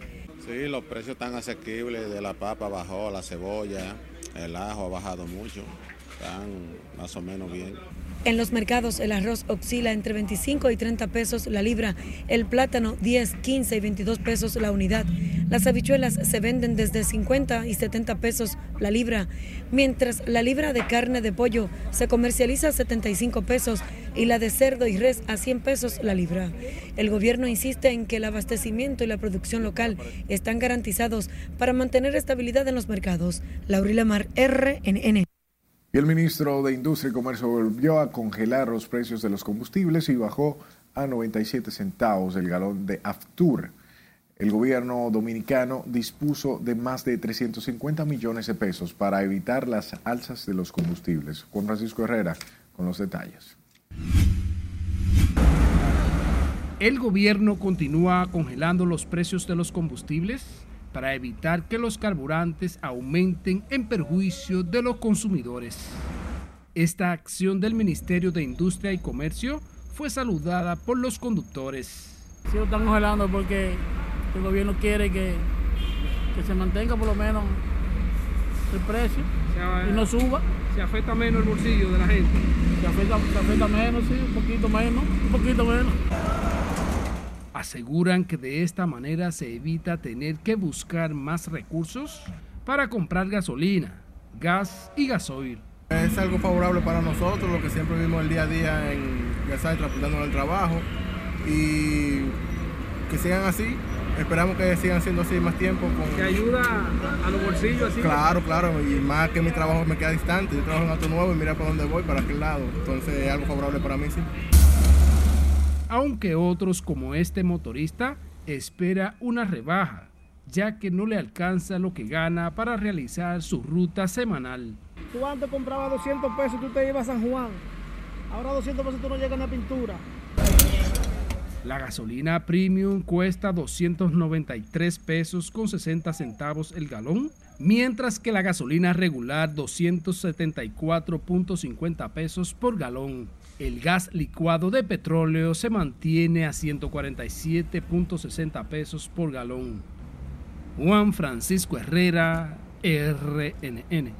Sí, los precios están asequibles, de la papa bajó, la cebolla, el ajo ha bajado mucho, están más o menos bien. En los mercados el arroz oscila entre 25 y 30 pesos la libra, el plátano 10, 15 y 22 pesos la unidad. Las habichuelas se venden desde 50 y 70 pesos la libra, mientras la libra de carne de pollo se comercializa a 75 pesos y la de cerdo y res a 100 pesos la libra. El gobierno insiste en que el abastecimiento y la producción local están garantizados para mantener estabilidad en los mercados. Laurila Mar, RNN. Y el ministro de Industria y Comercio volvió a congelar los precios de los combustibles y bajó a 97 centavos el galón de Aftur. El gobierno dominicano dispuso de más de 350 millones de pesos para evitar las alzas de los combustibles. Juan Francisco Herrera con los detalles. El gobierno continúa congelando los precios de los combustibles para evitar que los carburantes aumenten en perjuicio de los consumidores. Esta acción del Ministerio de Industria y Comercio fue saludada por los conductores. Sí, lo están congelando porque el gobierno quiere que, se mantenga por lo menos el precio y no suba. Se afecta menos el bolsillo de la gente. Se afecta, se afecta menos, sí, un poquito menos, un poquito menos. Aseguran que de esta manera se evita tener que buscar más recursos para comprar gasolina, gas y gasoil. Es algo favorable para nosotros, lo que siempre vimos el día a día en ya sabes, transportando al trabajo y que sigan así. Esperamos que sigan siendo así más tiempo. Con... ¿Que ayuda a los bolsillos así? Claro, claro, y más que mi trabajo me queda distante. Yo trabajo en Auto Nuevo y mira por dónde voy, para aquel lado. Entonces es algo favorable para mí, sí. Aunque otros como este motorista espera una rebaja, ya que no le alcanza lo que gana para realizar su ruta semanal. Tú antes comprabas 200 pesos, tú te ibas a San Juan. Ahora 200 pesos tú no llegas a la pintura. La gasolina premium cuesta 293 pesos con 60 centavos el galón, mientras que la gasolina regular 274.50 pesos por galón. El gas licuado de petróleo se mantiene a 147.60 pesos por galón. Juan Francisco Herrera, RNN.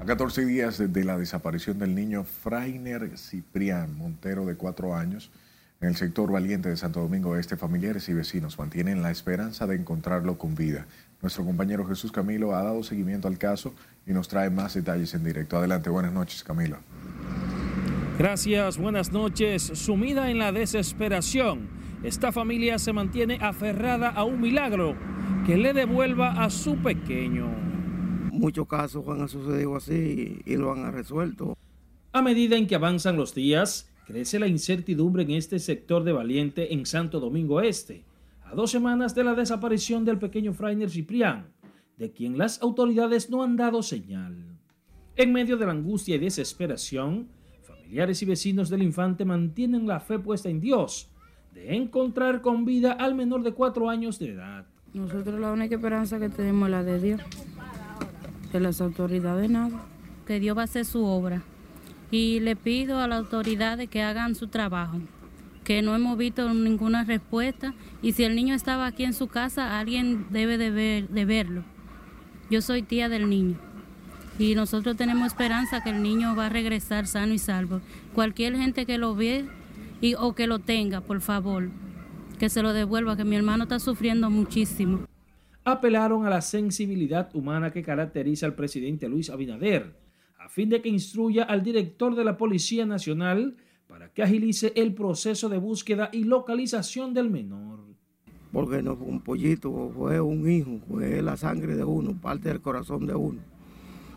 A 14 días de la desaparición del niño Frainer Ciprián Montero de 4 años, en el sector valiente de Santo Domingo Este, familiares y vecinos mantienen la esperanza de encontrarlo con vida. Nuestro compañero Jesús Camilo ha dado seguimiento al caso y nos trae más detalles en directo. Adelante, buenas noches Camilo. Gracias, buenas noches. Sumida en la desesperación, esta familia se mantiene aferrada a un milagro que le devuelva a su pequeño. Muchos casos han sucedido así y lo han resuelto. A medida en que avanzan los días, crece la incertidumbre en este sector de Valiente en Santo Domingo Este, a dos semanas de la desaparición del pequeño Frainer Ciprián, de quien las autoridades no han dado señal. En medio de la angustia y desesperación, familiares y vecinos del infante mantienen la fe puesta en Dios de encontrar con vida al menor de cuatro años de edad. Nosotros la única esperanza que tenemos es la de Dios, de las autoridades nada. Que Dios va a hacer su obra. Y le pido a las autoridades que hagan su trabajo, que no hemos visto ninguna respuesta y si el niño estaba aquí en su casa, alguien debe de, ver, de verlo. Yo soy tía del niño y nosotros tenemos esperanza que el niño va a regresar sano y salvo. Cualquier gente que lo ve y, o que lo tenga, por favor, que se lo devuelva, que mi hermano está sufriendo muchísimo. Apelaron a la sensibilidad humana que caracteriza al presidente Luis Abinader, a fin de que instruya al director de la Policía Nacional para que agilice el proceso de búsqueda y localización del menor. Porque no fue un pollito, fue un hijo, fue la sangre de uno, parte del corazón de uno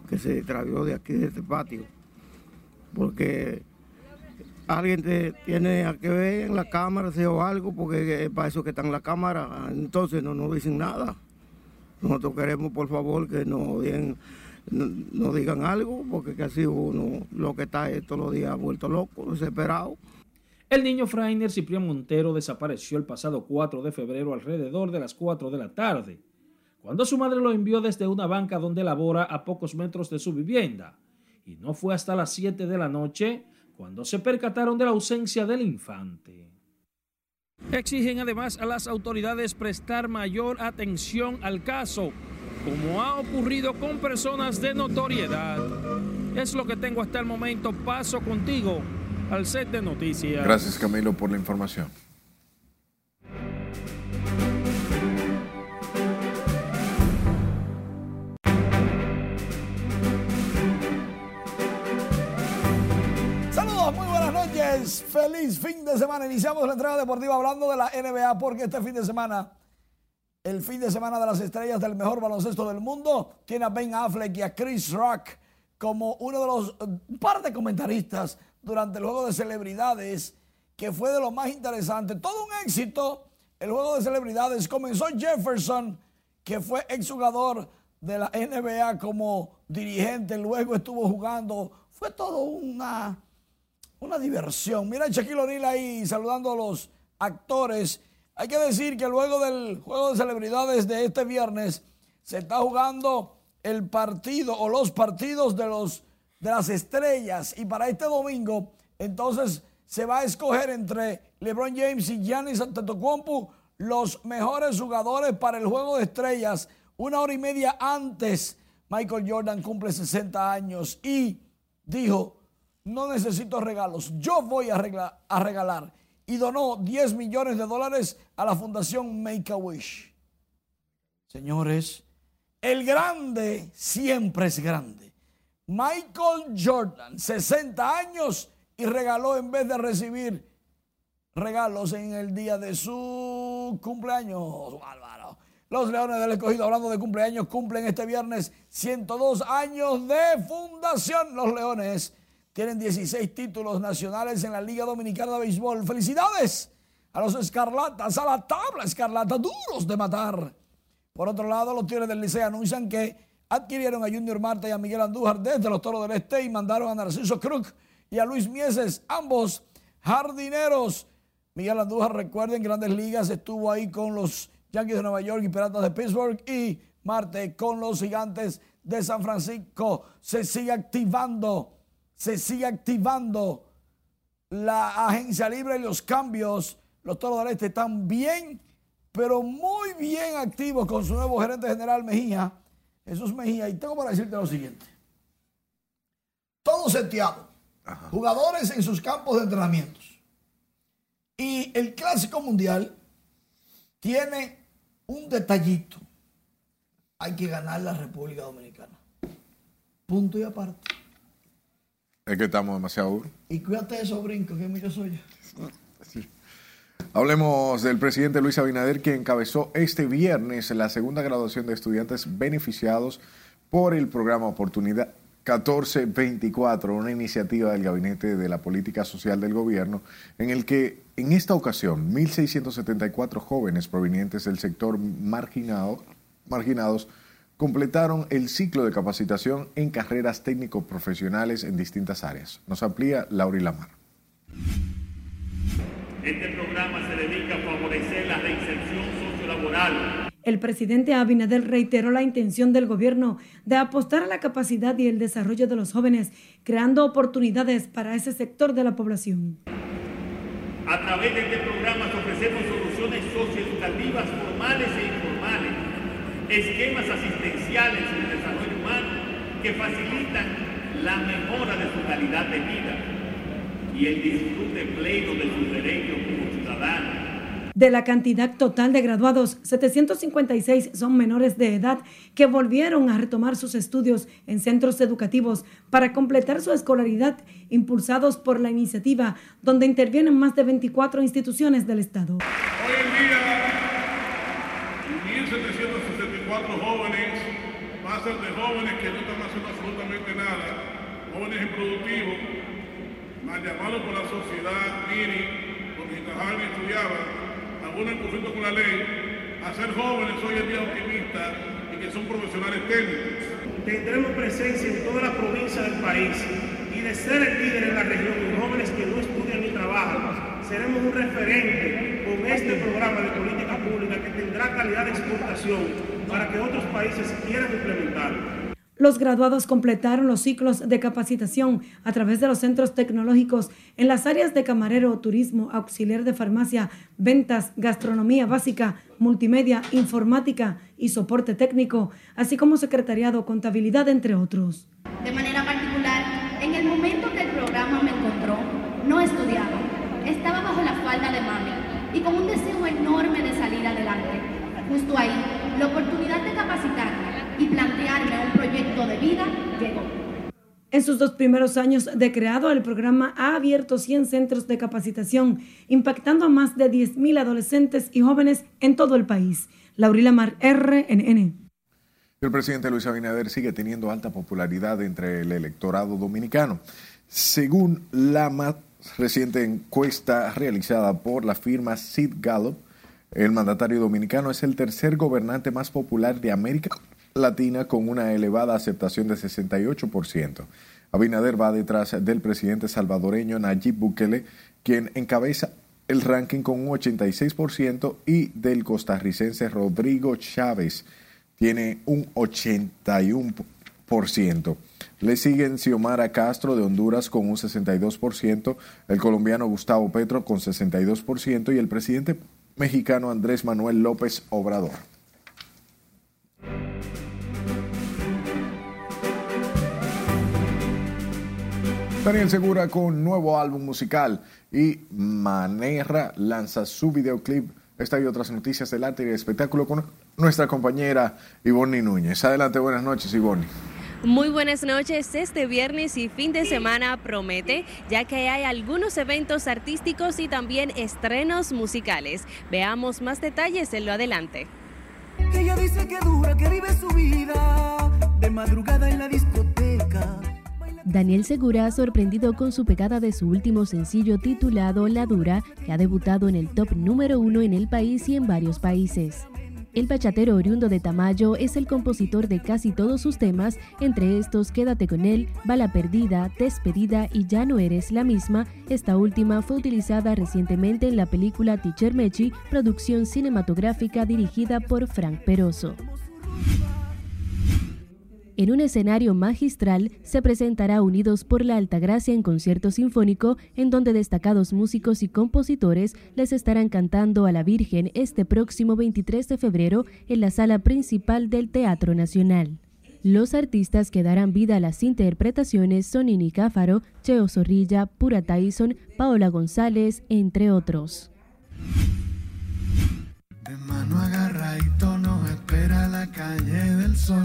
que se travió de aquí, de este patio. Porque alguien te tiene que ver en la cámara o algo, porque para eso que está en la cámara, entonces no nos dicen nada. Nosotros queremos, por favor, que nos digan, no, digan algo, porque así uno lo que está todos los días vuelto loco, desesperado. El niño Frainer Ciprián Montero desapareció el pasado 4 de febrero alrededor de las 4 de la tarde cuando su madre lo envió desde una banca donde labora a pocos metros de su vivienda, y no fue hasta las 7 de la noche cuando se percataron de la ausencia del infante. Exigen además a las autoridades prestar mayor atención al caso, como ha ocurrido con personas de notoriedad. Es lo que tengo hasta el momento. Paso contigo al set de noticias. Gracias Camilo por la información. Feliz fin de semana. Iniciamos la entrega deportiva hablando de la NBA porque este fin de semana, el fin de semana de las estrellas del mejor baloncesto del mundo, tiene a Ben Affleck y a Chris Rock como uno de los un par de comentaristas durante el juego de celebridades que fue de lo más interesante. Todo un éxito. El juego de celebridades comenzó Jefferson, que fue exjugador de la NBA como dirigente, luego estuvo jugando. Fue todo una una diversión. Mira a Shaquille O'Neal ahí saludando a los actores. Hay que decir que luego del juego de celebridades de este viernes se está jugando el partido o los partidos de los de las estrellas y para este domingo entonces se va a escoger entre LeBron James y Giannis Antetokounmpo los mejores jugadores para el juego de estrellas. Una hora y media antes Michael Jordan cumple 60 años y dijo no necesito regalos, yo voy a, regalar. Y donó 10 millones de dólares a la fundación Make a Wish. Señores, el grande siempre es grande. Michael Jordan, 60 años y regaló en vez de recibir regalos en el día de su cumpleaños. Los Leones del Escogido, hablando de cumpleaños, cumplen este viernes 102 años de fundación. Los Leones tienen 16 títulos nacionales en la Liga Dominicana de Béisbol. Felicidades a los Escarlatas, a la tabla Escarlata, duros de matar. Por otro lado, los Tigres del Liceo anuncian que adquirieron a Junior Marta y a Miguel Andújar desde los Toros del Este y mandaron a Narciso Crook y a Luis Mieses, ambos jardineros. Miguel Andújar, recuerden, Grandes Ligas estuvo ahí con los Yankees de Nueva York y Piratas de Pittsburgh y Marte con los Gigantes de San Francisco. Se sigue activando, se sigue activando la agencia libre y los cambios. Los Toros del Este están bien, pero muy bien activos con su nuevo gerente general Mejía, Jesús Mejía. Y tengo para decirte lo siguiente. Todo seteado. Jugadores en sus campos de entrenamientos. Y el Clásico Mundial tiene un detallito. Hay que ganar la República Dominicana. Punto y aparte. Es que estamos demasiado duros. Y cuídate de esos brincos, que mucho soy Hablemos del presidente Luis Abinader, que encabezó este viernes la segunda graduación de estudiantes beneficiados por el programa Oportunidad 1424, una iniciativa del Gabinete de la Política Social del Gobierno, en el que en esta ocasión 1.674 jóvenes provenientes del sector marginado, marginados completaron el ciclo de capacitación en carreras técnico-profesionales en distintas áreas. Nos amplía Laura Lamar. Este programa se dedica a favorecer la reinserción sociolaboral. El presidente Abinader reiteró la intención del gobierno de apostar a la capacidad y el desarrollo de los jóvenes, creando oportunidades para ese sector de la población. A través de este programa ofrecemos soluciones socioeducativas formales e esquemas asistenciales en el desarrollo humano que facilitan la mejora de su calidad de vida y el disfrute pleno de sus derechos como ciudadanos. De la cantidad total de graduados, 756 son menores de edad que volvieron a retomar sus estudios en centros educativos para completar su escolaridad, impulsados por la iniciativa, donde intervienen más de 24 instituciones del Estado. Hoy en día, 1.764 jóvenes de jóvenes que no están haciendo absolutamente nada, jóvenes improductivos, mal llamados por la sociedad, Miri, porque trabajaban y estudiaban, algunos en conflicto con la ley, a ser jóvenes hoy en día optimistas y que son profesionales técnicos. Tendremos presencia en toda la provincia del país y de ser el líder en la región de jóvenes que no estudian ni trabajan, seremos un referente con este programa de política pública que tendrá calidad de exportación para que otros países quieran implementarlo. Los graduados completaron los ciclos de capacitación a través de los centros tecnológicos en las áreas de camarero, turismo, auxiliar de farmacia, ventas, gastronomía básica, multimedia, informática y soporte técnico, así como secretariado, contabilidad, entre otros. De manera particular, en el momento que el programa me encontró, no estudiaba, estaba bajo la falda de mami y con un deseo enorme de salir adelante. Justo ahí, la oportunidad de capacitarme y plantearme un proyecto de vida llegó. En sus dos primeros años de creado, el programa ha abierto 100 centros de capacitación, impactando a más de 10.000 adolescentes y jóvenes en todo el país. Laurila Mar, RNN. El presidente Luis Abinader sigue teniendo alta popularidad entre el electorado dominicano. Según la más reciente encuesta realizada por la firma Sid Gallup, el mandatario dominicano es el tercer gobernante más popular de América Latina con una elevada aceptación de 68%. Abinader va detrás del presidente salvadoreño Nayib Bukele, quien encabeza el ranking con un 86% y del costarricense Rodrigo Chávez tiene un 81%. Le siguen Xiomara Castro de Honduras con un 62%, el colombiano Gustavo Petro con 62% y el presidente mexicano Andrés Manuel López Obrador. Daniel Segura con nuevo álbum musical y Manera lanza su videoclip. Esta y otras noticias del arte y del espectáculo con nuestra compañera Ivonne Núñez. Adelante, buenas noches Ivonne. Muy buenas noches. Este viernes y fin de semana promete, ya que hay algunos eventos artísticos y también estrenos musicales. Veamos más detalles en lo adelante. Ella dice que dura, que vive su vida de madrugada en la discoteca Daniel Segura ha sorprendido con su pegada de su último sencillo titulado La Dura, que ha debutado en el top número uno en el país y en varios países. El bachatero oriundo de Tamayo es el compositor de casi todos sus temas, entre estos Quédate con él, Bala Perdida, Despedida y Ya no eres la misma. Esta última fue utilizada recientemente en la película Teacher Mechi, producción cinematográfica dirigida por Frank Peroso. En un escenario magistral se presentará Unidos por la Altagracia en concierto sinfónico, en donde destacados músicos y compositores les estarán cantando a la Virgen este próximo 23 de febrero en la sala principal del Teatro Nacional. Los artistas que darán vida a las interpretaciones son Ini Cáfaro, Cheo Zorrilla, Pura Tyson, Paola González, entre otros. De mano espera la calle del sol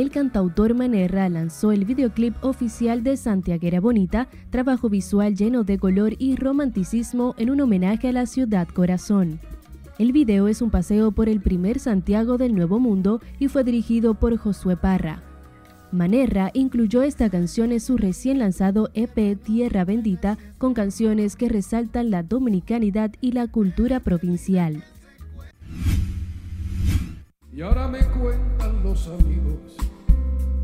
el cantautor Manerra lanzó el videoclip oficial de Santiaguera Bonita, trabajo visual lleno de color y romanticismo en un homenaje a la ciudad corazón. El video es un paseo por el primer Santiago del Nuevo Mundo y fue dirigido por Josué Parra. Manerra incluyó esta canción en su recién lanzado EP Tierra Bendita con canciones que resaltan la dominicanidad y la cultura provincial. Y ahora me cuentan los amigos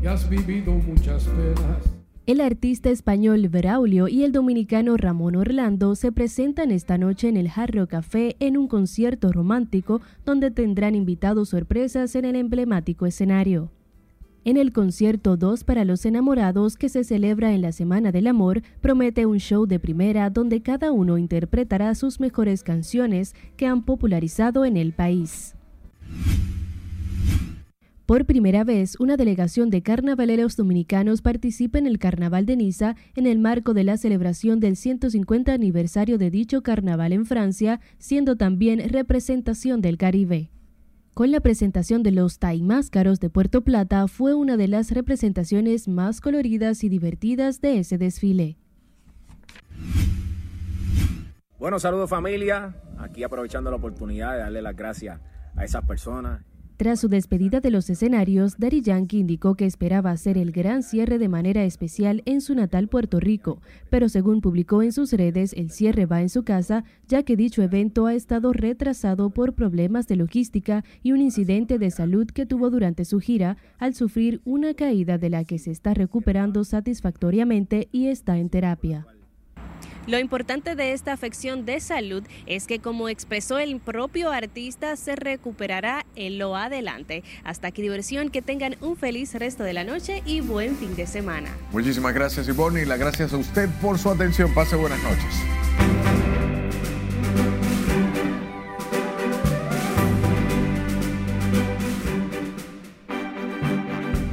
que has vivido muchas penas. El artista español Braulio y el dominicano Ramón Orlando se presentan esta noche en el Jarro Café en un concierto romántico donde tendrán invitados sorpresas en el emblemático escenario. En el concierto 2 para los enamorados que se celebra en la Semana del Amor, promete un show de primera donde cada uno interpretará sus mejores canciones que han popularizado en el país. Por primera vez, una delegación de carnavaleros dominicanos participa en el Carnaval de Niza en el marco de la celebración del 150 aniversario de dicho carnaval en Francia, siendo también representación del Caribe. Con la presentación de los Taimáscaros de Puerto Plata fue una de las representaciones más coloridas y divertidas de ese desfile. Bueno, saludos familia, aquí aprovechando la oportunidad de darle las gracias a esas personas tras su despedida de los escenarios, Daddy Yankee indicó que esperaba hacer el gran cierre de manera especial en su natal Puerto Rico, pero según publicó en sus redes, el cierre va en su casa, ya que dicho evento ha estado retrasado por problemas de logística y un incidente de salud que tuvo durante su gira al sufrir una caída de la que se está recuperando satisfactoriamente y está en terapia. Lo importante de esta afección de salud es que, como expresó el propio artista, se recuperará en lo adelante. Hasta aquí diversión, que tengan un feliz resto de la noche y buen fin de semana. Muchísimas gracias, Ivonne, y las gracias a usted por su atención. Pase buenas noches.